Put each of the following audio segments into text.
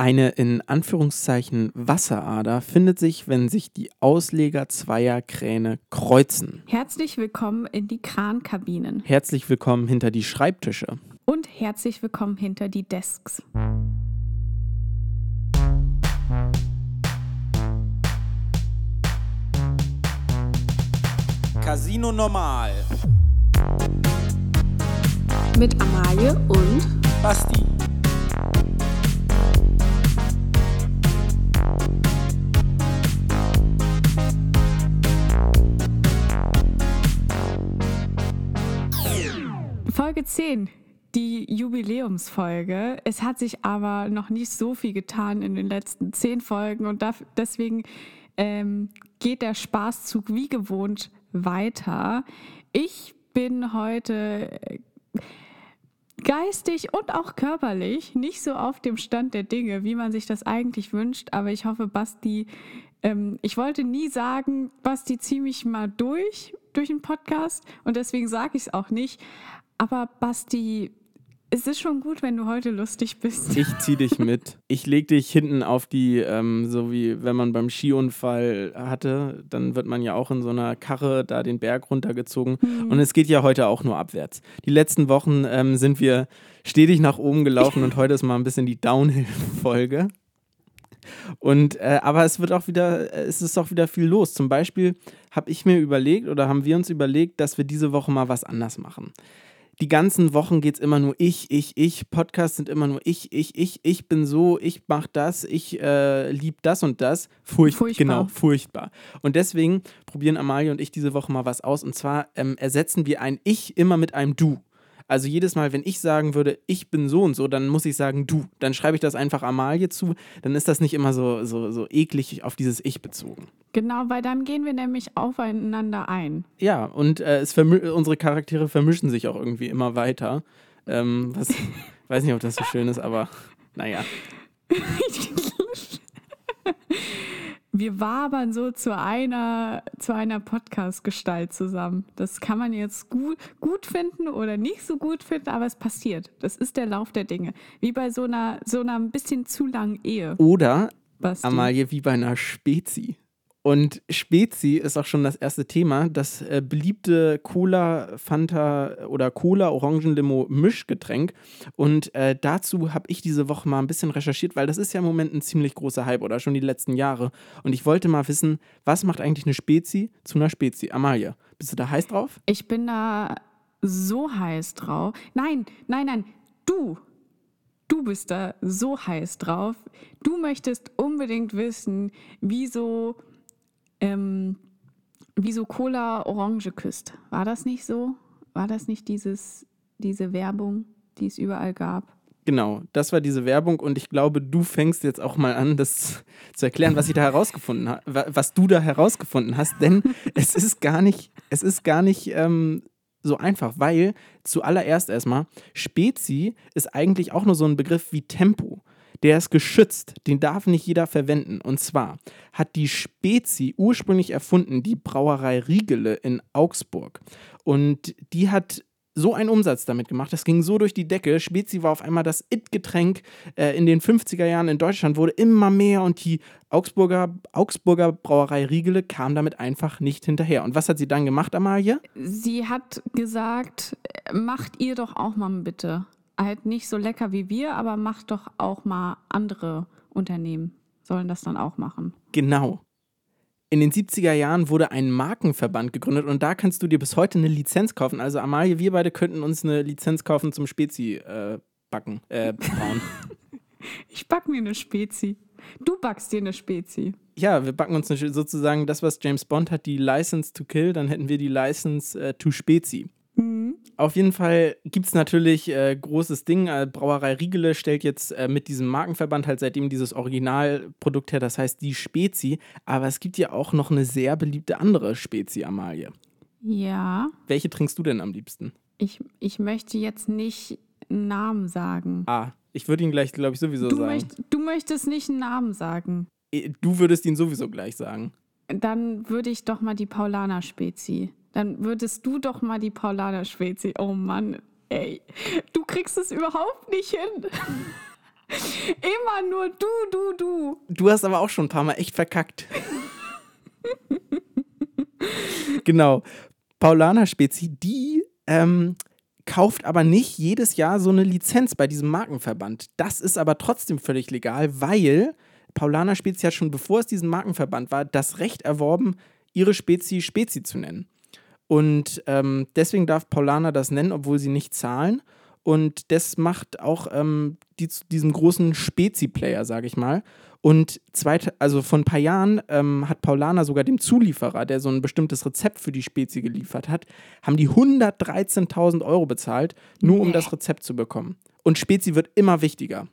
Eine in Anführungszeichen Wasserader findet sich, wenn sich die Ausleger zweier Kräne kreuzen. Herzlich willkommen in die Krankabinen. Herzlich willkommen hinter die Schreibtische. Und herzlich willkommen hinter die Desks. Casino Normal. Mit Amalie und Basti. Folge 10, die Jubiläumsfolge. Es hat sich aber noch nicht so viel getan in den letzten zehn Folgen und deswegen ähm, geht der Spaßzug wie gewohnt weiter. Ich bin heute geistig und auch körperlich nicht so auf dem Stand der Dinge, wie man sich das eigentlich wünscht, aber ich hoffe, Basti, ähm, ich wollte nie sagen, Basti, zieh mich mal durch, durch den Podcast und deswegen sage ich es auch nicht. Aber Basti, es ist schon gut, wenn du heute lustig bist. Ich zieh dich mit. Ich leg dich hinten auf die, ähm, so wie wenn man beim Skiunfall hatte, dann wird man ja auch in so einer Karre da den Berg runtergezogen. Mhm. Und es geht ja heute auch nur abwärts. Die letzten Wochen ähm, sind wir stetig nach oben gelaufen und heute ist mal ein bisschen die Downhill-Folge. Und äh, aber es wird auch wieder, äh, es ist auch wieder viel los. Zum Beispiel habe ich mir überlegt oder haben wir uns überlegt, dass wir diese Woche mal was anders machen die ganzen Wochen geht es immer nur ich, ich, ich. Podcasts sind immer nur ich, ich, ich. Ich bin so, ich mach das, ich äh, lieb das und das. Furcht furchtbar. Genau, furchtbar. Und deswegen probieren Amalie und ich diese Woche mal was aus. Und zwar ähm, ersetzen wir ein Ich immer mit einem Du. Also jedes Mal, wenn ich sagen würde, ich bin so und so, dann muss ich sagen du. Dann schreibe ich das einfach Amalie zu. Dann ist das nicht immer so, so, so eklig auf dieses Ich bezogen. Genau, weil dann gehen wir nämlich aufeinander ein. Ja, und äh, es unsere Charaktere vermischen sich auch irgendwie immer weiter. Ähm, was, weiß nicht, ob das so schön ist, aber naja. wir wabern so zu einer, zu einer Podcast-Gestalt zusammen. Das kann man jetzt gut, gut finden oder nicht so gut finden, aber es passiert. Das ist der Lauf der Dinge. Wie bei so einer, so einer ein bisschen zu langen Ehe. Oder, Basti. Amalie, wie bei einer Spezi. Und Spezi ist auch schon das erste Thema. Das äh, beliebte Cola, Fanta oder Cola Orangenlimo Mischgetränk. Und äh, dazu habe ich diese Woche mal ein bisschen recherchiert, weil das ist ja im Moment ein ziemlich großer Hype oder schon die letzten Jahre. Und ich wollte mal wissen, was macht eigentlich eine Spezi zu einer Spezi? Amalia, bist du da heiß drauf? Ich bin da so heiß drauf. Nein, nein, nein, du. Du bist da so heiß drauf. Du möchtest unbedingt wissen, wieso ähm, wie so Cola Orange küsst. War das nicht so? War das nicht dieses, diese Werbung, die es überall gab? Genau, das war diese Werbung und ich glaube, du fängst jetzt auch mal an, das zu erklären, was ich da herausgefunden habe, was du da herausgefunden hast, denn es ist gar nicht, es ist gar nicht ähm, so einfach, weil zuallererst erstmal Spezi ist eigentlich auch nur so ein Begriff wie Tempo der ist geschützt, den darf nicht jeder verwenden. Und zwar hat die Spezi ursprünglich erfunden, die Brauerei Riegele in Augsburg. Und die hat so einen Umsatz damit gemacht. Das ging so durch die Decke. Spezi war auf einmal das It-Getränk äh, in den 50er Jahren in Deutschland, wurde immer mehr und die Augsburger, Augsburger Brauerei Riegele kam damit einfach nicht hinterher. Und was hat sie dann gemacht, Amalie? Sie hat gesagt, macht ihr doch auch mal bitte halt nicht so lecker wie wir, aber macht doch auch mal andere Unternehmen, sollen das dann auch machen. Genau. In den 70er Jahren wurde ein Markenverband gegründet und da kannst du dir bis heute eine Lizenz kaufen. Also Amalie, wir beide könnten uns eine Lizenz kaufen zum Spezi äh, backen, äh, brauen. ich back mir eine Spezi. Du backst dir eine Spezi. Ja, wir backen uns eine, sozusagen das, was James Bond hat, die License to Kill, dann hätten wir die License äh, to Spezi. Auf jeden Fall gibt es natürlich äh, großes Ding. Äh, Brauerei Riegele stellt jetzt äh, mit diesem Markenverband halt seitdem dieses Originalprodukt her, das heißt die Spezi. Aber es gibt ja auch noch eine sehr beliebte andere Spezi, Amalie. Ja. Welche trinkst du denn am liebsten? Ich, ich möchte jetzt nicht einen Namen sagen. Ah, ich würde ihn gleich, glaube ich, sowieso du sagen. Möcht, du möchtest nicht einen Namen sagen. Du würdest ihn sowieso gleich sagen. Dann würde ich doch mal die Paulaner Spezi. Dann würdest du doch mal die Paulaner Spezi. Oh Mann, ey, du kriegst es überhaupt nicht hin. Immer nur du, du, du. Du hast aber auch schon ein paar Mal echt verkackt. genau. Paulaner Spezi, die ähm, kauft aber nicht jedes Jahr so eine Lizenz bei diesem Markenverband. Das ist aber trotzdem völlig legal, weil Paulaner Spezi hat schon bevor es diesen Markenverband war, das Recht erworben, ihre Spezi Spezi zu nennen. Und ähm, deswegen darf Paulaner das nennen, obwohl sie nicht zahlen. Und das macht auch ähm, die, diesem großen Spezi-Player, sage ich mal. Und zweit, also vor ein paar Jahren ähm, hat Paulaner sogar dem Zulieferer, der so ein bestimmtes Rezept für die Spezi geliefert hat, haben die 113.000 Euro bezahlt, nur nee. um das Rezept zu bekommen. Und Spezi wird immer wichtiger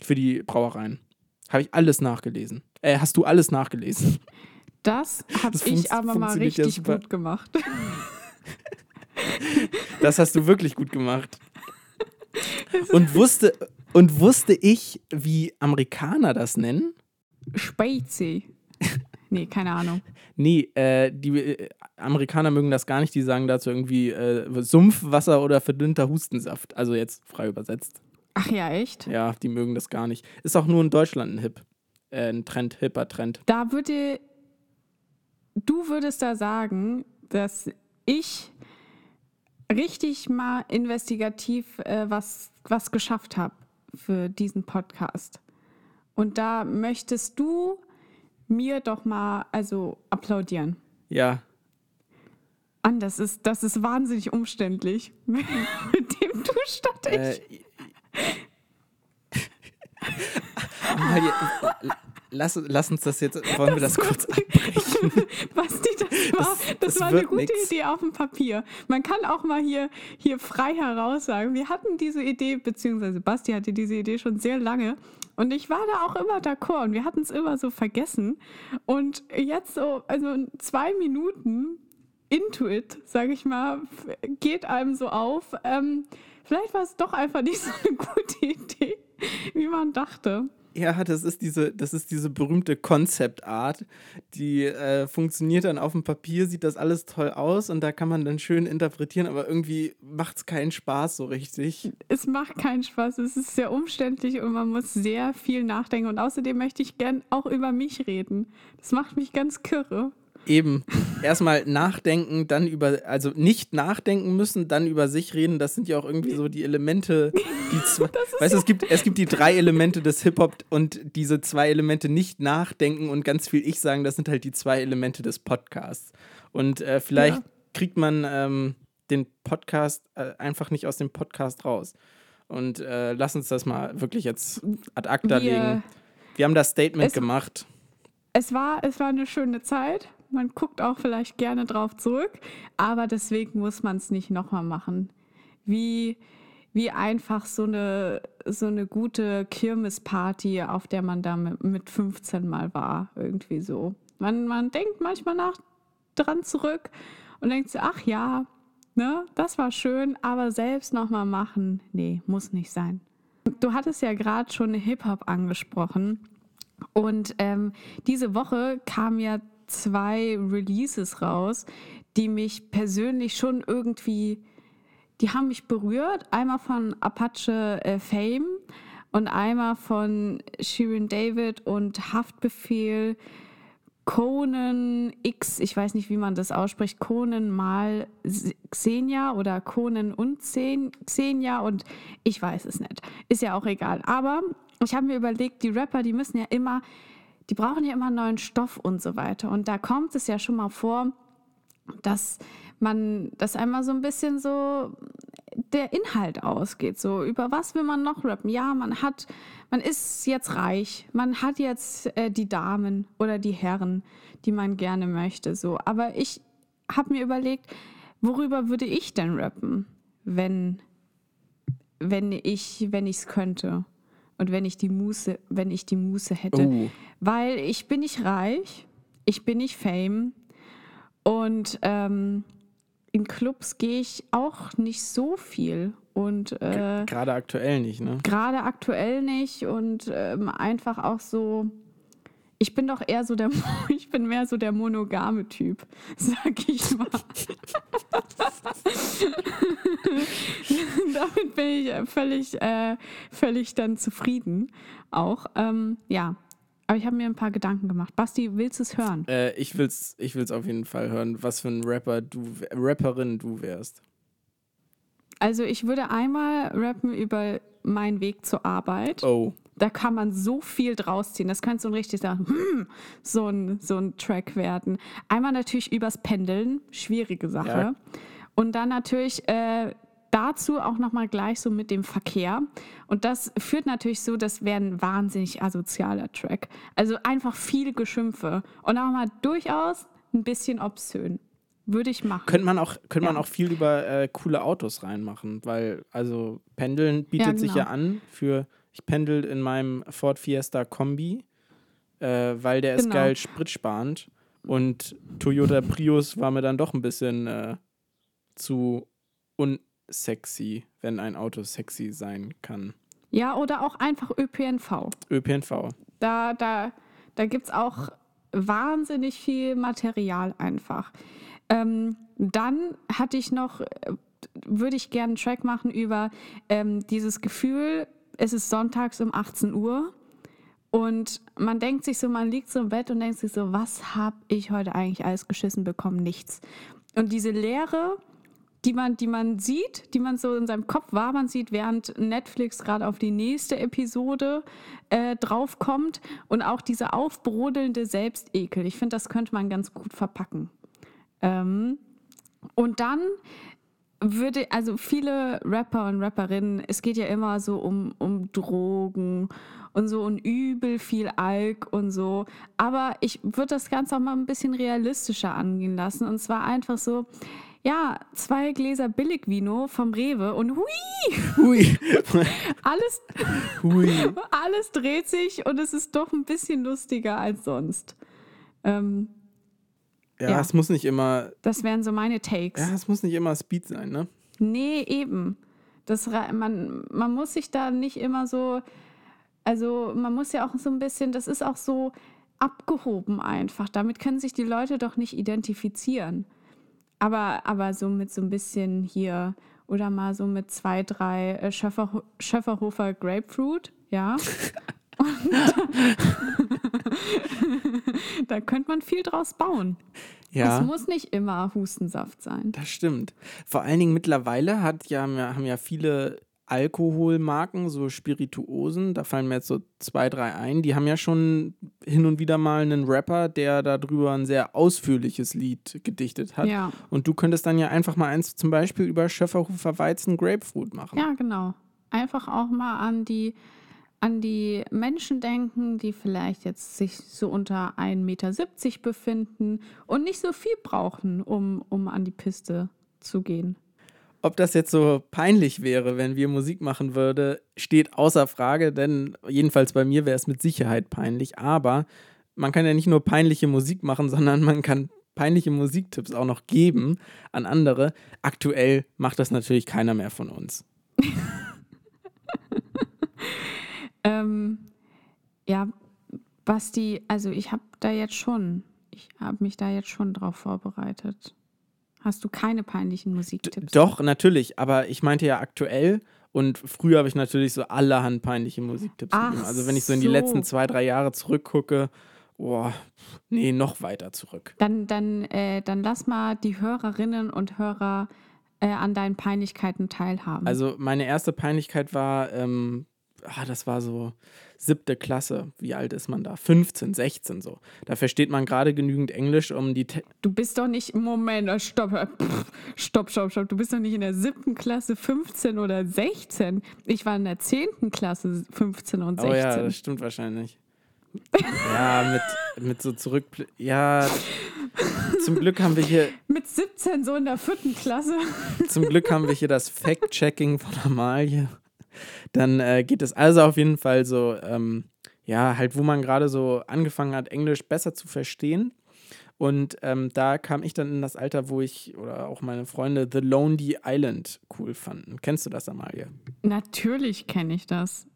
für die Brauereien. Habe ich alles nachgelesen. Äh, hast du alles nachgelesen? Das habe ich aber mal richtig gut gemacht. Das hast du wirklich gut gemacht. Und wusste, und wusste ich, wie Amerikaner das nennen? Spezi. Nee, keine Ahnung. nee, äh, die äh, Amerikaner mögen das gar nicht. Die sagen dazu irgendwie äh, Sumpfwasser oder verdünnter Hustensaft. Also jetzt frei übersetzt. Ach ja, echt? Ja, die mögen das gar nicht. Ist auch nur in Deutschland ein Hip. Äh, ein Trend, hipper Trend. Da würde. Du würdest da sagen, dass ich richtig mal investigativ äh, was, was geschafft habe für diesen Podcast. Und da möchtest du mir doch mal also applaudieren. Ja. An, das ist, das ist wahnsinnig umständlich. Mit dem du statt ich. Äh, lass, lass uns das jetzt, wollen wir das kurz abbrechen? Basti, das war, das, das war eine gute nix. Idee auf dem Papier. Man kann auch mal hier, hier frei heraus sagen, wir hatten diese Idee, beziehungsweise Basti hatte diese Idee schon sehr lange und ich war da auch immer d'accord und wir hatten es immer so vergessen und jetzt so, also zwei Minuten into it, sage ich mal, geht einem so auf, ähm, vielleicht war es doch einfach nicht so eine gute Idee, wie man dachte. Ja, das ist diese, das ist diese berühmte Concept Art, die äh, funktioniert dann auf dem Papier, sieht das alles toll aus und da kann man dann schön interpretieren, aber irgendwie macht es keinen Spaß so richtig. Es macht keinen Spaß, es ist sehr umständlich und man muss sehr viel nachdenken und außerdem möchte ich gern auch über mich reden. Das macht mich ganz kirre. Eben. Erstmal nachdenken, dann über, also nicht nachdenken müssen, dann über sich reden. Das sind ja auch irgendwie so die Elemente, die zwei, weißt du, es gibt, es gibt die drei Elemente des Hip-Hop und diese zwei Elemente nicht nachdenken und ganz viel Ich sagen, das sind halt die zwei Elemente des Podcasts. Und äh, vielleicht ja. kriegt man ähm, den Podcast äh, einfach nicht aus dem Podcast raus. Und äh, lass uns das mal wirklich jetzt ad acta Wir, legen. Wir haben das Statement gemacht. Es war, es war eine schöne Zeit man guckt auch vielleicht gerne drauf zurück, aber deswegen muss man es nicht nochmal machen. Wie, wie einfach so eine, so eine gute Kirmesparty, auf der man da mit 15 mal war, irgendwie so. Man, man denkt manchmal nach dran zurück und denkt sich, ach ja, ne, das war schön, aber selbst nochmal machen, nee, muss nicht sein. Du hattest ja gerade schon Hip-Hop angesprochen. Und ähm, diese Woche kam ja zwei Releases raus, die mich persönlich schon irgendwie, die haben mich berührt. Einmal von Apache äh, Fame und einmal von Shirin David und Haftbefehl. Conan X, ich weiß nicht, wie man das ausspricht, Conan mal Xenia oder Conan und Xenia und ich weiß es nicht. Ist ja auch egal. Aber ich habe mir überlegt, die Rapper, die müssen ja immer die brauchen ja immer neuen Stoff und so weiter. Und da kommt es ja schon mal vor, dass man, dass einmal so ein bisschen so der Inhalt ausgeht. So, über was will man noch rappen? Ja, man hat, man ist jetzt reich, man hat jetzt äh, die Damen oder die Herren, die man gerne möchte. So, aber ich habe mir überlegt, worüber würde ich denn rappen, wenn, wenn ich, wenn ich es könnte? Und wenn ich die Muße, wenn ich die Muße hätte. Oh. Weil ich bin nicht reich, ich bin nicht Fame und ähm, in Clubs gehe ich auch nicht so viel. Und äh, gerade aktuell nicht, ne? Gerade aktuell nicht und ähm, einfach auch so, ich bin doch eher so der, ich bin mehr so der monogame Typ, sag ich mal. Damit bin ich völlig, äh, völlig dann zufrieden auch. Ähm, ja, aber ich habe mir ein paar Gedanken gemacht. Basti, willst du es hören? Äh, ich will es ich will's auf jeden Fall hören, was für ein Rapper du, Rapperin du wärst. Also ich würde einmal rappen über meinen Weg zur Arbeit. Oh. Da kann man so viel draus ziehen. Das könnte so ein richtig sagen, hm, so ein, so ein Track werden. Einmal natürlich übers Pendeln, schwierige Sache. Ja. Und dann natürlich äh, dazu auch nochmal gleich so mit dem Verkehr. Und das führt natürlich so, das wäre ein wahnsinnig asozialer Track. Also einfach viel Geschimpfe und auch mal durchaus ein bisschen obszön. Würde ich machen. Könnte man auch, könnte ja. man auch viel über äh, coole Autos reinmachen, weil also Pendeln bietet ja, genau. sich ja an für, ich pendel in meinem Ford Fiesta Kombi, äh, weil der genau. ist geil spritsparend und Toyota Prius war mir dann doch ein bisschen äh, zu unsexy, wenn ein Auto sexy sein kann. Ja, oder auch einfach ÖPNV. ÖPNV. Da, da, da gibt es auch wahnsinnig viel Material einfach. Ähm, dann hatte ich noch, äh, würde ich gerne einen Track machen über ähm, dieses Gefühl, es ist sonntags um 18 Uhr und man denkt sich so, man liegt so im Bett und denkt sich so, was habe ich heute eigentlich alles geschissen bekommen? Nichts. Und diese Leere, die man, die man sieht, die man so in seinem Kopf war, man sieht, während Netflix gerade auf die nächste Episode äh, draufkommt und auch diese aufbrodelnde Selbstekel. Ich finde, das könnte man ganz gut verpacken. Ähm, und dann würde, also viele Rapper und Rapperinnen, es geht ja immer so um, um Drogen und so und übel viel Alk und so. Aber ich würde das Ganze auch mal ein bisschen realistischer angehen lassen. Und zwar einfach so, ja, zwei Gläser Billigvino vom Rewe und hui, hui. alles, hui. alles dreht sich und es ist doch ein bisschen lustiger als sonst. Ähm, ja, ja, es muss nicht immer. Das wären so meine Takes. Ja, es muss nicht immer Speed sein, ne? Nee, eben. Das, man, man muss sich da nicht immer so. Also, man muss ja auch so ein bisschen. Das ist auch so abgehoben einfach. Damit können sich die Leute doch nicht identifizieren. Aber, aber so mit so ein bisschen hier. Oder mal so mit zwei, drei äh, Schöffer, Schöfferhofer Grapefruit, ja. da könnte man viel draus bauen. Ja. Es muss nicht immer Hustensaft sein. Das stimmt. Vor allen Dingen mittlerweile hat ja, haben ja viele Alkoholmarken, so Spirituosen, da fallen mir jetzt so zwei, drei ein, die haben ja schon hin und wieder mal einen Rapper, der darüber ein sehr ausführliches Lied gedichtet hat. Ja. Und du könntest dann ja einfach mal eins zum Beispiel über Schöfferhofer Weizen Grapefruit machen. Ja, genau. Einfach auch mal an die an die Menschen denken, die vielleicht jetzt sich so unter 1,70 Meter befinden und nicht so viel brauchen, um, um an die Piste zu gehen. Ob das jetzt so peinlich wäre, wenn wir Musik machen würden, steht außer Frage, denn jedenfalls bei mir wäre es mit Sicherheit peinlich. Aber man kann ja nicht nur peinliche Musik machen, sondern man kann peinliche Musiktipps auch noch geben an andere. Aktuell macht das natürlich keiner mehr von uns. Ähm, ja, Basti, also ich habe da jetzt schon, ich habe mich da jetzt schon drauf vorbereitet. Hast du keine peinlichen Musiktipps? Doch, natürlich, aber ich meinte ja aktuell und früher habe ich natürlich so allerhand peinliche Musiktipps Ach gegeben. Also wenn ich so in die letzten zwei, drei Jahre zurückgucke, boah, nee, noch weiter zurück. Dann, dann, äh, dann lass mal die Hörerinnen und Hörer äh, an deinen Peinlichkeiten teilhaben. Also meine erste Peinlichkeit war, ähm, ah, das war so siebte Klasse. Wie alt ist man da? 15, 16 so. Da versteht man gerade genügend Englisch, um die. Te du bist doch nicht, Moment, äh, stopp, äh, stopp, stopp, stopp. Du bist doch nicht in der siebten Klasse 15 oder 16. Ich war in der zehnten Klasse 15 und 16. Oh ja, das stimmt wahrscheinlich. ja, mit, mit so zurück. Ja, zum Glück haben wir hier. Mit 17 so in der vierten Klasse. Zum Glück haben wir hier das Fact-Checking von Amalie dann äh, geht es also auf jeden Fall so, ähm, ja, halt, wo man gerade so angefangen hat, Englisch besser zu verstehen. Und ähm, da kam ich dann in das Alter, wo ich oder auch meine Freunde The Lonely Island cool fanden. Kennst du das, Amalie? Natürlich kenne ich das.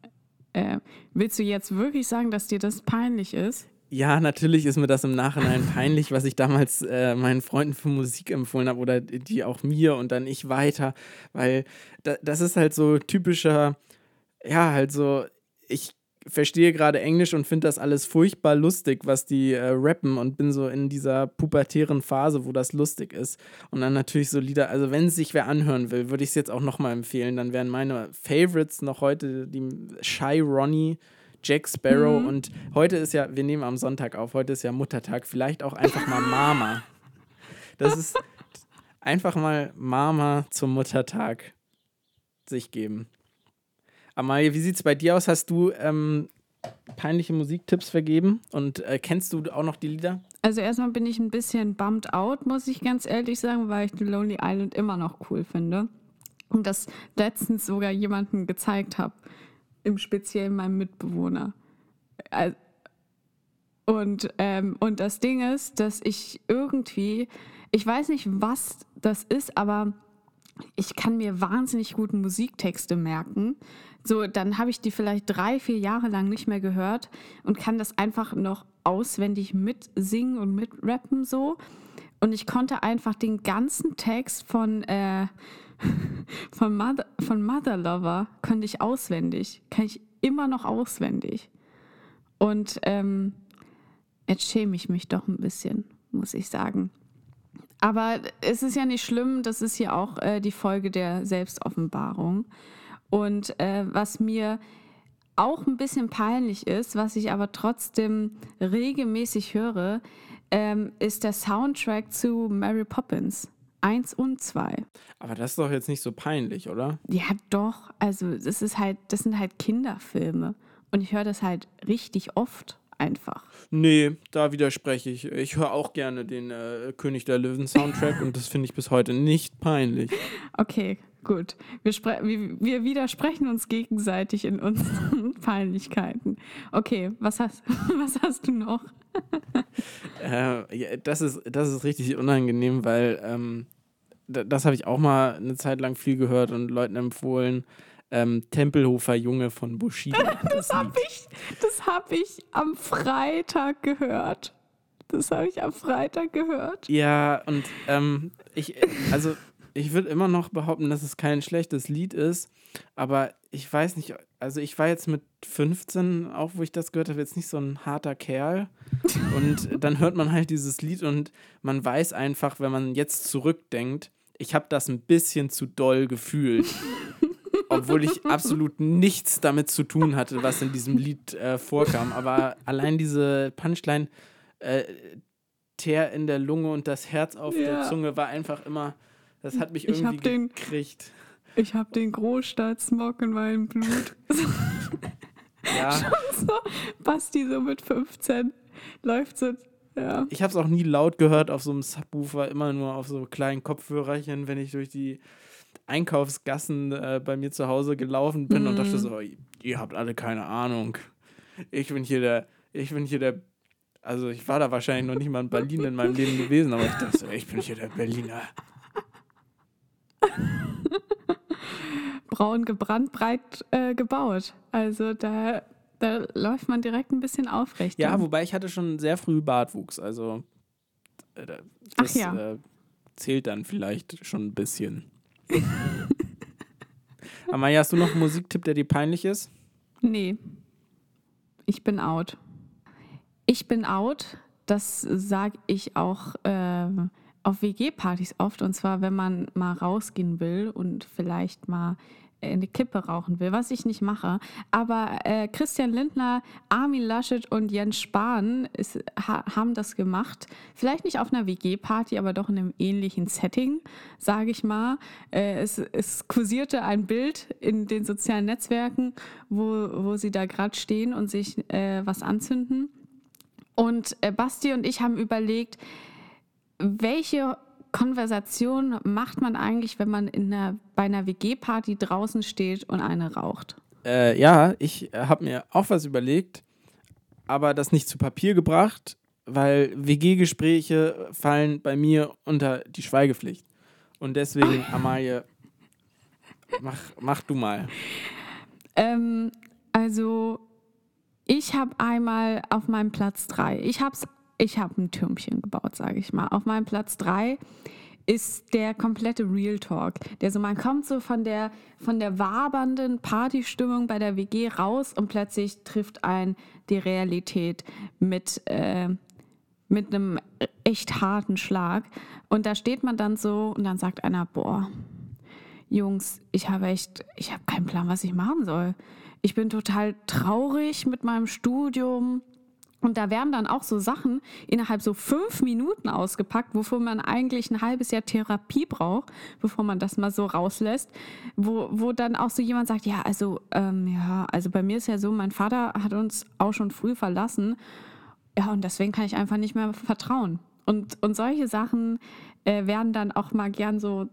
Äh, willst du jetzt wirklich sagen, dass dir das peinlich ist? Ja, natürlich ist mir das im Nachhinein peinlich, was ich damals äh, meinen Freunden für Musik empfohlen habe oder die auch mir und dann ich weiter, weil da, das ist halt so typischer, ja, halt so, ich verstehe gerade Englisch und finde das alles furchtbar lustig, was die äh, rappen und bin so in dieser pubertären Phase, wo das lustig ist. Und dann natürlich so Lieder, also wenn es sich wer anhören will, würde ich es jetzt auch nochmal empfehlen. Dann wären meine Favorites noch heute die Shy Ronnie, Jack Sparrow mhm. und heute ist ja, wir nehmen am Sonntag auf, heute ist ja Muttertag, vielleicht auch einfach mal Mama. Das ist einfach mal Mama zum Muttertag sich geben. Amalie, wie sieht es bei dir aus? Hast du ähm, peinliche Musiktipps vergeben und äh, kennst du auch noch die Lieder? Also erstmal bin ich ein bisschen bummed out, muss ich ganz ehrlich sagen, weil ich The Lonely Island immer noch cool finde. Und das letztens sogar jemanden gezeigt habe, im Speziellen meinem Mitbewohner. Und, ähm, und das Ding ist, dass ich irgendwie, ich weiß nicht, was das ist, aber ich kann mir wahnsinnig gute Musiktexte merken. So, dann habe ich die vielleicht drei, vier Jahre lang nicht mehr gehört und kann das einfach noch auswendig mitsingen und mitrappen so. Und ich konnte einfach den ganzen Text von, äh, von, Mother, von Mother Lover konnte ich auswendig. Kann ich immer noch auswendig. Und ähm, jetzt schäme ich mich doch ein bisschen, muss ich sagen. Aber es ist ja nicht schlimm, das ist ja auch äh, die Folge der Selbstoffenbarung. Und äh, was mir auch ein bisschen peinlich ist, was ich aber trotzdem regelmäßig höre, ähm, ist der Soundtrack zu Mary Poppins. Eins und zwei. Aber das ist doch jetzt nicht so peinlich, oder? Ja, doch. Also, das ist halt, das sind halt Kinderfilme. Und ich höre das halt richtig oft einfach. Nee, da widerspreche ich. Ich höre auch gerne den äh, König der Löwen Soundtrack und das finde ich bis heute nicht peinlich. Okay, Gut, wir, wir, wir, widersprechen uns gegenseitig in unseren Peinlichkeiten. Okay, was hast, was hast du noch? äh, ja, das, ist, das ist richtig unangenehm, weil ähm, das habe ich auch mal eine Zeit lang viel gehört und Leuten empfohlen. Ähm, Tempelhofer Junge von Bushido. Das, habe ich, hab ich am Freitag gehört. Das habe ich am Freitag gehört. Ja, und ähm, ich, also ich würde immer noch behaupten, dass es kein schlechtes Lied ist, aber ich weiß nicht, also ich war jetzt mit 15, auch wo ich das gehört habe, jetzt nicht so ein harter Kerl. Und dann hört man halt dieses Lied und man weiß einfach, wenn man jetzt zurückdenkt, ich habe das ein bisschen zu doll gefühlt. Obwohl ich absolut nichts damit zu tun hatte, was in diesem Lied äh, vorkam. Aber allein diese Punchline, äh, Teer in der Lunge und das Herz auf ja. der Zunge, war einfach immer das hat mich irgendwie ich den, gekriegt. Ich habe den Großstadtsmog in meinem Blut. ja. Schon so, Basti so mit 15 läuft so. Ja. Ich habe es auch nie laut gehört auf so einem Subwoofer, immer nur auf so kleinen Kopfhörerchen, wenn ich durch die Einkaufsgassen äh, bei mir zu Hause gelaufen bin mm. und dachte mhm. so, ihr habt alle keine Ahnung. Ich bin hier der, ich bin hier der, also ich war da wahrscheinlich noch nicht mal in Berlin in meinem Leben gewesen, aber ich dachte so, ich bin hier der Berliner. Braun gebrannt, breit äh, gebaut. Also da, da läuft man direkt ein bisschen aufrecht. Ja, wobei ich hatte schon sehr früh Bartwuchs. Also äh, das ja. äh, zählt dann vielleicht schon ein bisschen. Amaya, hast du noch einen Musiktipp, der dir peinlich ist? Nee. Ich bin out. Ich bin out. Das sage ich auch äh, auf WG-Partys oft. Und zwar, wenn man mal rausgehen will und vielleicht mal eine Kippe rauchen will, was ich nicht mache. Aber äh, Christian Lindner, Armin Laschet und Jens Spahn ist, ha, haben das gemacht. Vielleicht nicht auf einer WG-Party, aber doch in einem ähnlichen Setting, sage ich mal. Äh, es, es kursierte ein Bild in den sozialen Netzwerken, wo, wo sie da gerade stehen und sich äh, was anzünden. Und äh, Basti und ich haben überlegt, welche Konversation macht man eigentlich, wenn man in einer, bei einer WG-Party draußen steht und eine raucht? Äh, ja, ich habe mir auch was überlegt, aber das nicht zu Papier gebracht, weil WG-Gespräche fallen bei mir unter die Schweigepflicht. Und deswegen, Amalie, mach, mach du mal. Ähm, also ich habe einmal auf meinem Platz drei, ich habe ich hab ein Türmchen gebaut, sage ich mal. Auf meinem Platz drei ist der komplette Real Talk. Der so, man kommt so von der, von der wabernden Partystimmung bei der WG raus und plötzlich trifft ein die Realität mit, äh, mit einem echt harten Schlag. Und da steht man dann so und dann sagt einer, boah, Jungs, ich habe echt, ich habe keinen Plan, was ich machen soll. Ich bin total traurig mit meinem Studium. Und da werden dann auch so Sachen innerhalb so fünf Minuten ausgepackt, wofür man eigentlich ein halbes Jahr Therapie braucht, bevor man das mal so rauslässt, wo, wo dann auch so jemand sagt, ja, also, ähm, ja, also bei mir ist ja so, mein Vater hat uns auch schon früh verlassen. Ja, und deswegen kann ich einfach nicht mehr vertrauen. Und, und solche Sachen äh, werden dann auch mal gern so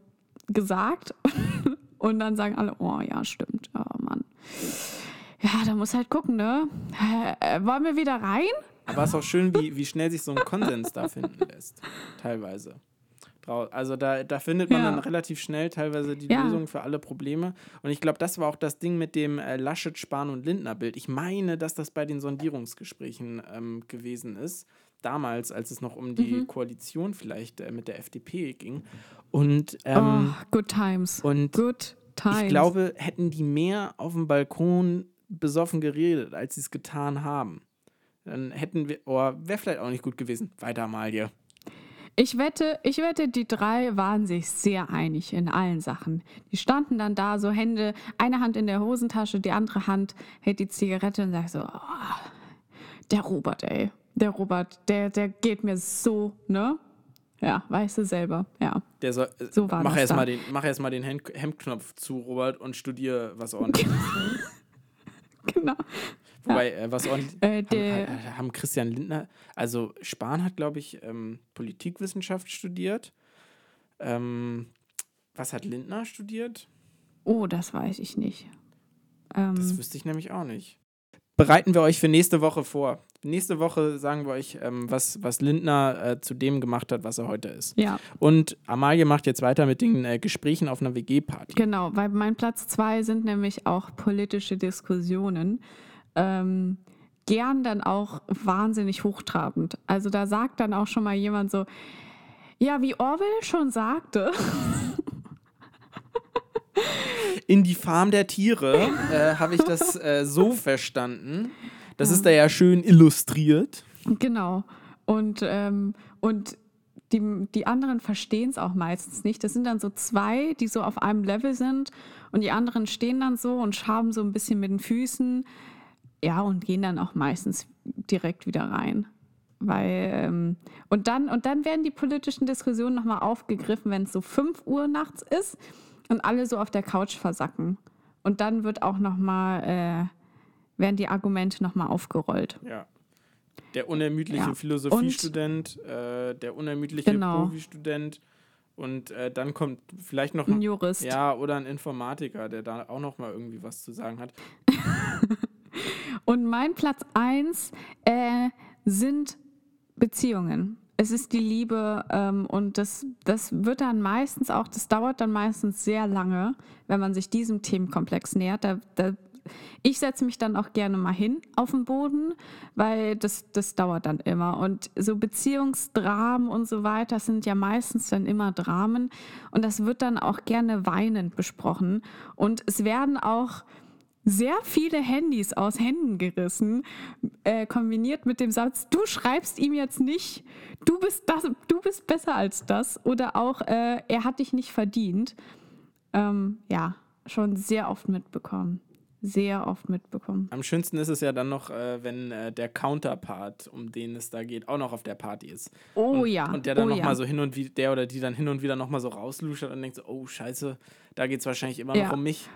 gesagt. und dann sagen alle, oh ja, stimmt, oh Mann ja, da muss halt gucken, ne? Äh, wollen wir wieder rein? Aber es ist auch schön, wie, wie schnell sich so ein Konsens da finden lässt. Teilweise. Also da, da findet man ja. dann relativ schnell teilweise die ja. Lösung für alle Probleme. Und ich glaube, das war auch das Ding mit dem äh, Laschet, Spahn und Lindner-Bild. Ich meine, dass das bei den Sondierungsgesprächen ähm, gewesen ist. Damals, als es noch um die mhm. Koalition vielleicht äh, mit der FDP ging. Und, ähm, oh, good times. Und good times. ich glaube, hätten die mehr auf dem Balkon besoffen geredet, als sie es getan haben. Dann hätten wir, oh, wäre vielleicht auch nicht gut gewesen. Weiter mal hier. Ich wette, ich wette, die drei waren sich sehr einig in allen Sachen. Die standen dann da, so Hände, eine Hand in der Hosentasche, die andere Hand hält die Zigarette und sagt so, oh, der Robert, ey, der Robert, der, der geht mir so, ne? Ja, weißt du selber, ja. Der soll, so war mach erst mal den, mach erst mal den Hemdknopf zu, Robert, und studier was ordentlich. genau. Wobei, ja. äh, was ordentlich. Äh, haben, haben, Christian Lindner, also Spahn hat, glaube ich, ähm, Politikwissenschaft studiert. Ähm, was hat Lindner studiert? Oh, das weiß ich nicht. Ähm, das wüsste ich nämlich auch nicht. Bereiten wir euch für nächste Woche vor. Nächste Woche sagen wir euch, ähm, was, was Lindner äh, zu dem gemacht hat, was er heute ist. Ja. Und Amalie macht jetzt weiter mit den äh, Gesprächen auf einer WG-Party. Genau, weil mein Platz zwei sind nämlich auch politische Diskussionen. Ähm, gern dann auch wahnsinnig hochtrabend. Also da sagt dann auch schon mal jemand so, ja, wie Orwell schon sagte. In die Farm der Tiere äh, habe ich das äh, so verstanden. Das ist da ja schön illustriert. Genau. Und, ähm, und die, die anderen verstehen es auch meistens nicht. Das sind dann so zwei, die so auf einem Level sind und die anderen stehen dann so und schaben so ein bisschen mit den Füßen. Ja, und gehen dann auch meistens direkt wieder rein. Weil, ähm, und, dann, und dann werden die politischen Diskussionen nochmal aufgegriffen, wenn es so 5 Uhr nachts ist und alle so auf der Couch versacken. Und dann wird auch nochmal äh, werden die Argumente nochmal aufgerollt. Ja. Der unermüdliche ja. Philosophiestudent, äh, der unermüdliche genau. Profi-Student und äh, dann kommt vielleicht noch ein Jurist. Ja, oder ein Informatiker, der da auch nochmal irgendwie was zu sagen hat. und mein Platz 1 äh, sind Beziehungen. Es ist die Liebe ähm, und das, das wird dann meistens auch, das dauert dann meistens sehr lange, wenn man sich diesem Themenkomplex nähert. Da, da ich setze mich dann auch gerne mal hin auf den Boden, weil das, das dauert dann immer. Und so Beziehungsdramen und so weiter sind ja meistens dann immer Dramen. Und das wird dann auch gerne weinend besprochen. Und es werden auch sehr viele Handys aus Händen gerissen, äh, kombiniert mit dem Satz, du schreibst ihm jetzt nicht, du bist, das, du bist besser als das oder auch, äh, er hat dich nicht verdient. Ähm, ja, schon sehr oft mitbekommen sehr oft mitbekommen. Am schönsten ist es ja dann noch, äh, wenn äh, der Counterpart, um den es da geht, auch noch auf der Party ist. Oh und, ja. Und der dann oh, nochmal ja. so hin und wieder, der oder die dann hin und wieder nochmal so rausluschert und denkt so, oh scheiße, da geht es wahrscheinlich immer ja. noch um mich.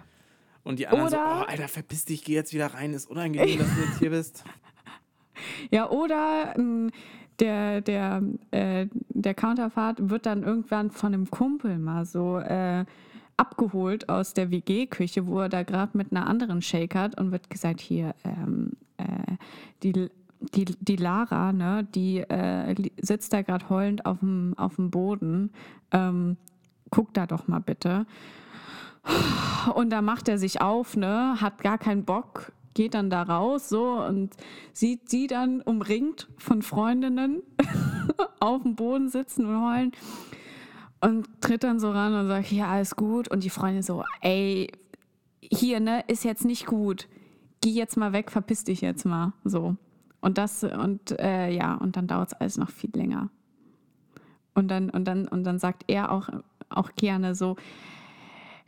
Und die anderen oder, so, oh Alter, verpiss dich, geh jetzt wieder rein, ist unangenehm, dass du jetzt hier bist. Ja, oder ähm, der, der, äh, der Counterpart wird dann irgendwann von einem Kumpel mal so äh, abgeholt aus der WG-Küche, wo er da gerade mit einer anderen shakert und wird gesagt, hier, ähm, äh, die, die, die Lara, ne, die äh, sitzt da gerade heulend auf dem, Boden. Ähm, guck da doch mal bitte. Und da macht er sich auf, ne, hat gar keinen Bock, geht dann da raus so und sieht sie dann umringt von Freundinnen auf dem Boden sitzen und heulen und tritt dann so ran und sagt, ja, alles gut. Und die Freundin so, ey, hier, ne, ist jetzt nicht gut. Geh jetzt mal weg, verpiss dich jetzt mal. So. Und das, und äh, ja, und dann dauert es alles noch viel länger. Und dann, und dann, und dann sagt er auch, auch gerne so,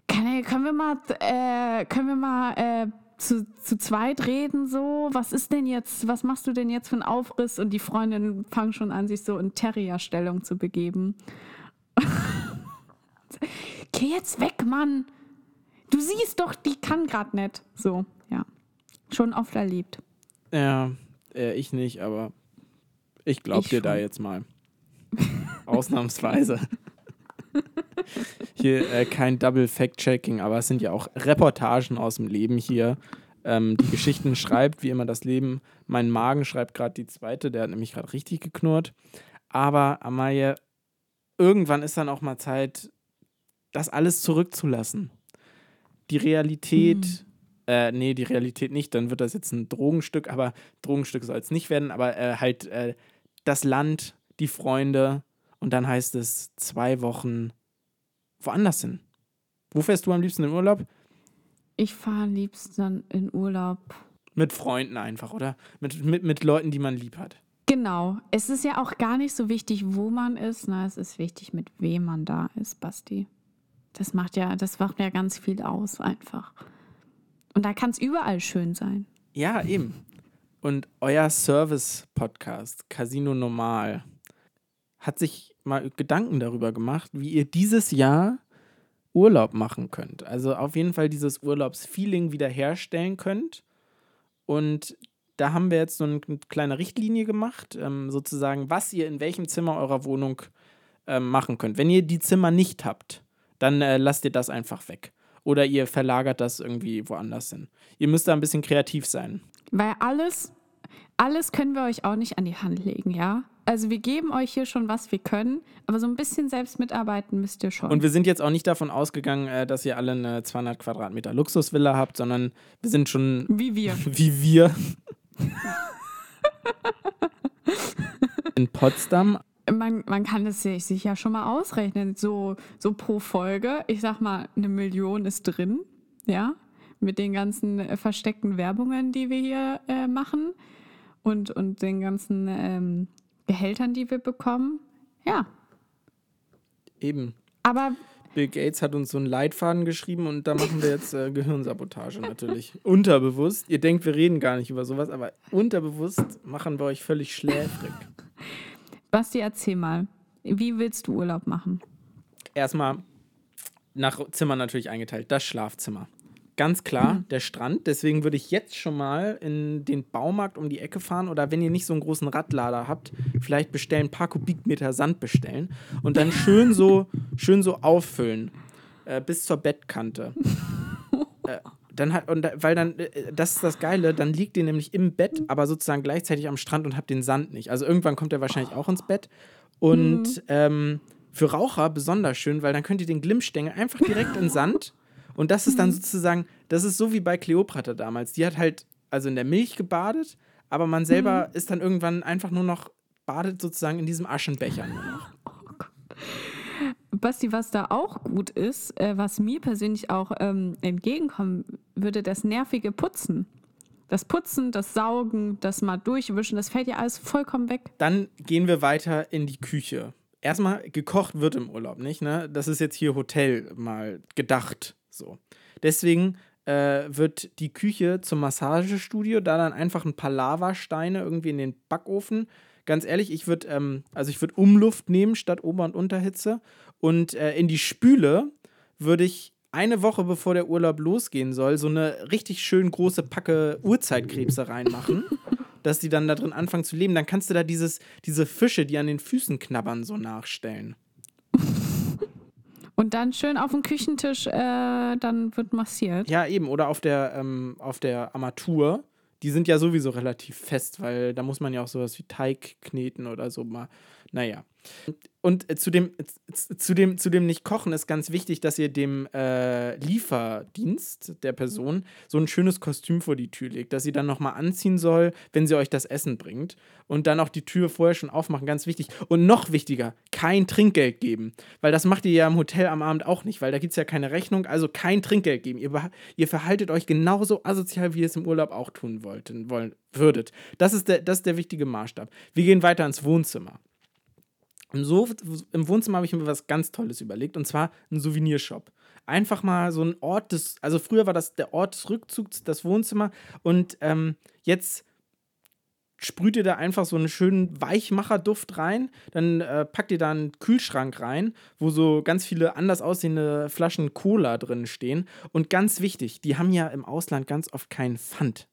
kann, können wir mal, äh, können wir mal äh, zu, zu zweit reden so? Was ist denn jetzt, was machst du denn jetzt für einen Aufriss? Und die Freundinnen fangen schon an, sich so in Terrier-Stellung zu begeben. Geh jetzt weg, Mann! Du siehst doch, die kann gerade nicht. So, ja. Schon oft erlebt. Ja, äh, ich nicht, aber ich glaub dir da jetzt mal. Ausnahmsweise. hier äh, kein Double Fact-Checking, aber es sind ja auch Reportagen aus dem Leben hier. Ähm, die Geschichten schreibt, wie immer, das Leben. Mein Magen schreibt gerade die zweite, der hat nämlich gerade richtig geknurrt. Aber Amaye, irgendwann ist dann auch mal Zeit, das alles zurückzulassen. Die Realität, mhm. äh, nee, die Realität nicht, dann wird das jetzt ein Drogenstück, aber Drogenstück soll es nicht werden, aber äh, halt äh, das Land, die Freunde und dann heißt es zwei Wochen woanders hin. Wo fährst du am liebsten in Urlaub? Ich fahre am liebsten in Urlaub. Mit Freunden einfach, oder? Mit, mit, mit Leuten, die man lieb hat. Genau. Es ist ja auch gar nicht so wichtig, wo man ist. Na, es ist wichtig, mit wem man da ist, Basti. Das macht ja, das macht ja ganz viel aus, einfach. Und da kann es überall schön sein. Ja, eben. Und euer Service-Podcast, Casino Normal, hat sich mal Gedanken darüber gemacht, wie ihr dieses Jahr Urlaub machen könnt. Also auf jeden Fall dieses Urlaubsfeeling wiederherstellen könnt. Und da haben wir jetzt so eine kleine Richtlinie gemacht, ähm, sozusagen, was ihr in welchem Zimmer eurer Wohnung ähm, machen könnt. Wenn ihr die Zimmer nicht habt, dann äh, lasst ihr das einfach weg. Oder ihr verlagert das irgendwie woanders hin. Ihr müsst da ein bisschen kreativ sein. Weil alles, alles können wir euch auch nicht an die Hand legen, ja? Also wir geben euch hier schon, was wir können, aber so ein bisschen selbst mitarbeiten müsst ihr schon. Und wir sind jetzt auch nicht davon ausgegangen, äh, dass ihr alle eine 200 Quadratmeter Luxusvilla habt, sondern wir sind schon... Wie wir. Wie wir. in Potsdam. Man, man kann es sich, ja schon mal ausrechnen. So, so pro Folge, ich sag mal, eine Million ist drin, ja, mit den ganzen äh, versteckten Werbungen, die wir hier äh, machen und, und den ganzen ähm, Gehältern, die wir bekommen. Ja. Eben. Aber Bill Gates hat uns so einen Leitfaden geschrieben und da machen wir jetzt äh, Gehirnsabotage natürlich. Unterbewusst. Ihr denkt, wir reden gar nicht über sowas, aber unterbewusst machen wir euch völlig schläfrig. Basti, erzähl mal. Wie willst du Urlaub machen? Erstmal nach Zimmer natürlich eingeteilt. Das Schlafzimmer. Ganz klar, mhm. der Strand. Deswegen würde ich jetzt schon mal in den Baumarkt um die Ecke fahren oder wenn ihr nicht so einen großen Radlader habt, vielleicht bestellen, ein paar Kubikmeter Sand bestellen und dann schön so, schön so auffüllen äh, bis zur Bettkante. äh, dann hat, und weil dann, äh, das ist das Geile, dann liegt ihr nämlich im Bett, aber sozusagen gleichzeitig am Strand und habt den Sand nicht. Also irgendwann kommt er wahrscheinlich auch ins Bett. Und mhm. ähm, für Raucher besonders schön, weil dann könnt ihr den Glimmstängel einfach direkt in Sand und das ist dann mhm. sozusagen, das ist so wie bei Kleopatra damals. Die hat halt also in der Milch gebadet, aber man selber mhm. ist dann irgendwann einfach nur noch, badet sozusagen in diesem Aschenbecher nur noch. Basti, was da auch gut ist, äh, was mir persönlich auch ähm, entgegenkommen würde, das nervige Putzen. Das Putzen, das Saugen, das mal durchwischen, das fällt ja alles vollkommen weg. Dann gehen wir weiter in die Küche. Erstmal, gekocht wird im Urlaub, nicht? Ne? Das ist jetzt hier Hotel mal gedacht. So. Deswegen äh, wird die Küche zum Massagestudio, da dann einfach ein paar Lavasteine irgendwie in den Backofen. Ganz ehrlich, ich würde ähm, also ich würde Umluft nehmen statt Ober- und Unterhitze und äh, in die Spüle würde ich eine Woche bevor der Urlaub losgehen soll, so eine richtig schön große Packe Urzeitkrebse reinmachen, dass die dann da drin anfangen zu leben. Dann kannst du da dieses, diese Fische, die an den Füßen knabbern, so nachstellen. Und dann schön auf dem Küchentisch, äh, dann wird massiert. Ja, eben. Oder auf der, ähm, auf der Armatur. Die sind ja sowieso relativ fest, weil da muss man ja auch sowas wie Teig kneten oder so mal Naja. Und äh, zu dem, zu, dem, zu dem Nicht-Kochen ist ganz wichtig, dass ihr dem äh, Lieferdienst der Person so ein schönes Kostüm vor die Tür legt, dass sie dann nochmal anziehen soll, wenn sie euch das Essen bringt. Und dann auch die Tür vorher schon aufmachen, ganz wichtig. Und noch wichtiger, kein Trinkgeld geben. Weil das macht ihr ja im Hotel am Abend auch nicht, weil da gibt es ja keine Rechnung, also kein Trinkgeld geben. Ihr, ihr verhaltet euch genauso asozial, wie ihr es im Urlaub auch tun wollten, wollen, würdet. Das ist, der, das ist der wichtige Maßstab. Wir gehen weiter ins Wohnzimmer. Im, so Im Wohnzimmer habe ich mir was ganz Tolles überlegt und zwar ein Souvenirshop. Einfach mal so ein Ort des, also früher war das der Ort des Rückzugs, das Wohnzimmer und ähm, jetzt sprüht ihr da einfach so einen schönen Weichmacherduft rein, dann äh, packt ihr da einen Kühlschrank rein, wo so ganz viele anders aussehende Flaschen Cola drin stehen und ganz wichtig, die haben ja im Ausland ganz oft keinen Pfand.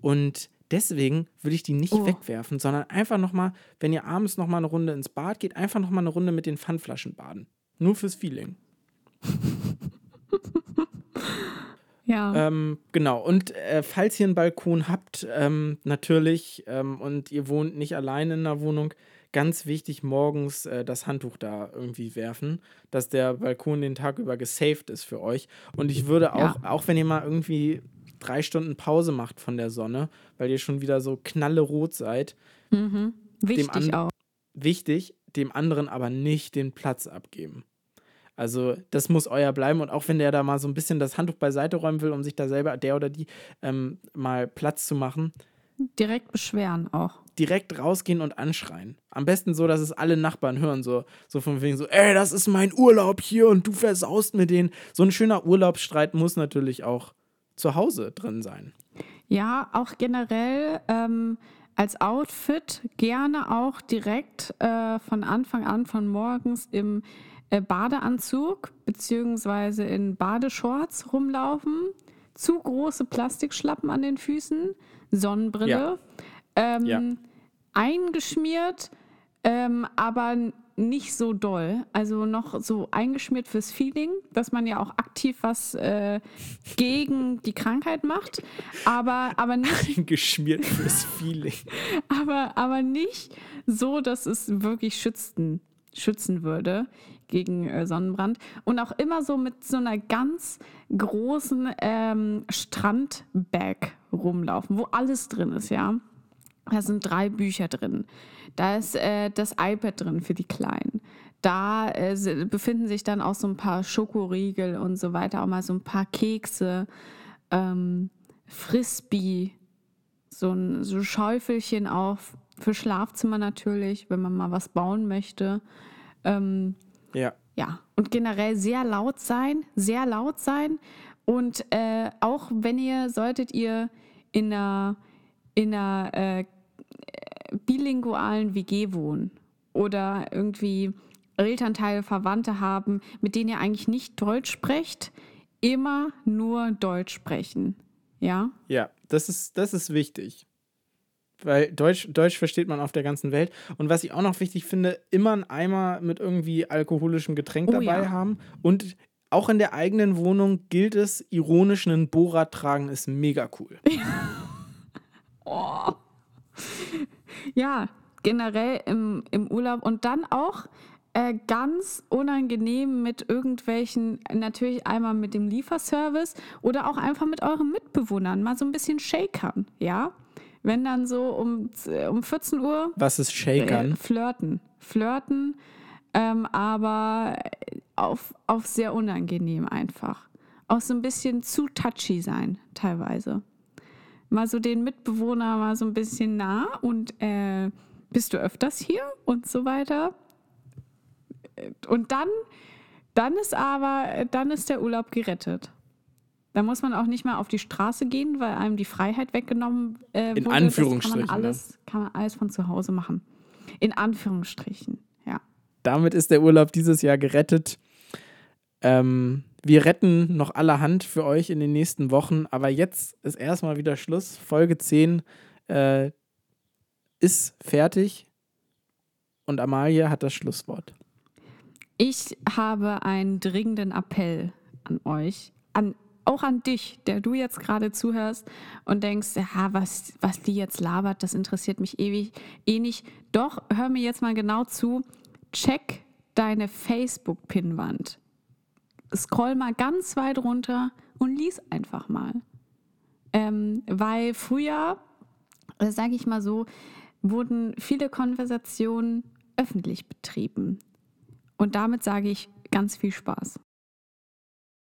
Und Deswegen würde ich die nicht oh. wegwerfen, sondern einfach nochmal, wenn ihr abends nochmal eine Runde ins Bad geht, einfach nochmal eine Runde mit den Pfandflaschen baden. Nur fürs Feeling. ja. Ähm, genau. Und äh, falls ihr einen Balkon habt, ähm, natürlich, ähm, und ihr wohnt nicht allein in einer Wohnung, ganz wichtig, morgens äh, das Handtuch da irgendwie werfen, dass der Balkon den Tag über gesaved ist für euch. Und ich würde auch, ja. auch wenn ihr mal irgendwie drei Stunden Pause macht von der Sonne, weil ihr schon wieder so knallerot seid. Mhm. Wichtig auch. Wichtig, dem anderen aber nicht den Platz abgeben. Also das muss euer bleiben und auch wenn der da mal so ein bisschen das Handtuch beiseite räumen will, um sich da selber, der oder die, ähm, mal Platz zu machen. Direkt beschweren auch. Direkt rausgehen und anschreien. Am besten so, dass es alle Nachbarn hören, so, so von wegen so, ey, das ist mein Urlaub hier und du versaust mir den. So ein schöner Urlaubsstreit muss natürlich auch zu Hause drin sein. Ja, auch generell ähm, als Outfit gerne auch direkt äh, von Anfang an, von morgens im äh, Badeanzug beziehungsweise in Badeshorts rumlaufen. Zu große Plastikschlappen an den Füßen, Sonnenbrille. Ja. Ähm, ja. Eingeschmiert, ähm, aber nicht so doll. Also noch so eingeschmiert fürs Feeling, dass man ja auch aktiv was äh, gegen die Krankheit macht. Aber, aber nicht. Eingeschmiert fürs Feeling. aber, aber nicht so, dass es wirklich schützen, schützen würde gegen äh, Sonnenbrand. Und auch immer so mit so einer ganz großen ähm, Strandbag rumlaufen, wo alles drin ist, ja. Da sind drei Bücher drin. Da ist äh, das iPad drin für die Kleinen. Da äh, befinden sich dann auch so ein paar Schokoriegel und so weiter, auch mal so ein paar Kekse, ähm, Frisbee, so ein so Schäufelchen auch für Schlafzimmer natürlich, wenn man mal was bauen möchte. Ähm, ja. Ja, und generell sehr laut sein, sehr laut sein. Und äh, auch wenn ihr, solltet ihr in einer, in einer äh, bilingualen WG wohnen oder irgendwie Elternteile, Verwandte haben, mit denen ihr eigentlich nicht Deutsch sprecht, immer nur Deutsch sprechen. Ja? Ja, das ist, das ist wichtig. Weil Deutsch, Deutsch versteht man auf der ganzen Welt. Und was ich auch noch wichtig finde, immer einen Eimer mit irgendwie alkoholischem Getränk oh, dabei ja. haben. Und auch in der eigenen Wohnung gilt es, ironisch einen Bohrer tragen ist mega cool. oh ja, generell im, im Urlaub und dann auch äh, ganz unangenehm mit irgendwelchen, natürlich einmal mit dem Lieferservice oder auch einfach mit euren Mitbewohnern, mal so ein bisschen shakern, ja? Wenn dann so um, um 14 Uhr. Was ist shakern? Äh, flirten. Flirten, ähm, aber auf, auf sehr unangenehm einfach. Auch so ein bisschen zu touchy sein, teilweise mal so den Mitbewohner mal so ein bisschen nah und äh, bist du öfters hier und so weiter. Und dann, dann ist aber, dann ist der Urlaub gerettet. Da muss man auch nicht mehr auf die Straße gehen, weil einem die Freiheit weggenommen äh, wurde. In Anführungsstrichen. kann man, alles, ne? kann man alles von zu Hause machen. In Anführungsstrichen, ja. Damit ist der Urlaub dieses Jahr gerettet. Ähm, wir retten noch allerhand für euch in den nächsten Wochen, aber jetzt ist erstmal wieder Schluss. Folge 10 äh, ist fertig und Amalie hat das Schlusswort. Ich habe einen dringenden Appell an euch, an auch an dich, der du jetzt gerade zuhörst und denkst, ja, was, was die jetzt labert, das interessiert mich ewig, eh nicht. Doch, hör mir jetzt mal genau zu. Check deine Facebook-Pinnwand. Scroll mal ganz weit runter und lies einfach mal. Ähm, weil früher, äh, sage ich mal so, wurden viele Konversationen öffentlich betrieben. Und damit sage ich ganz viel Spaß.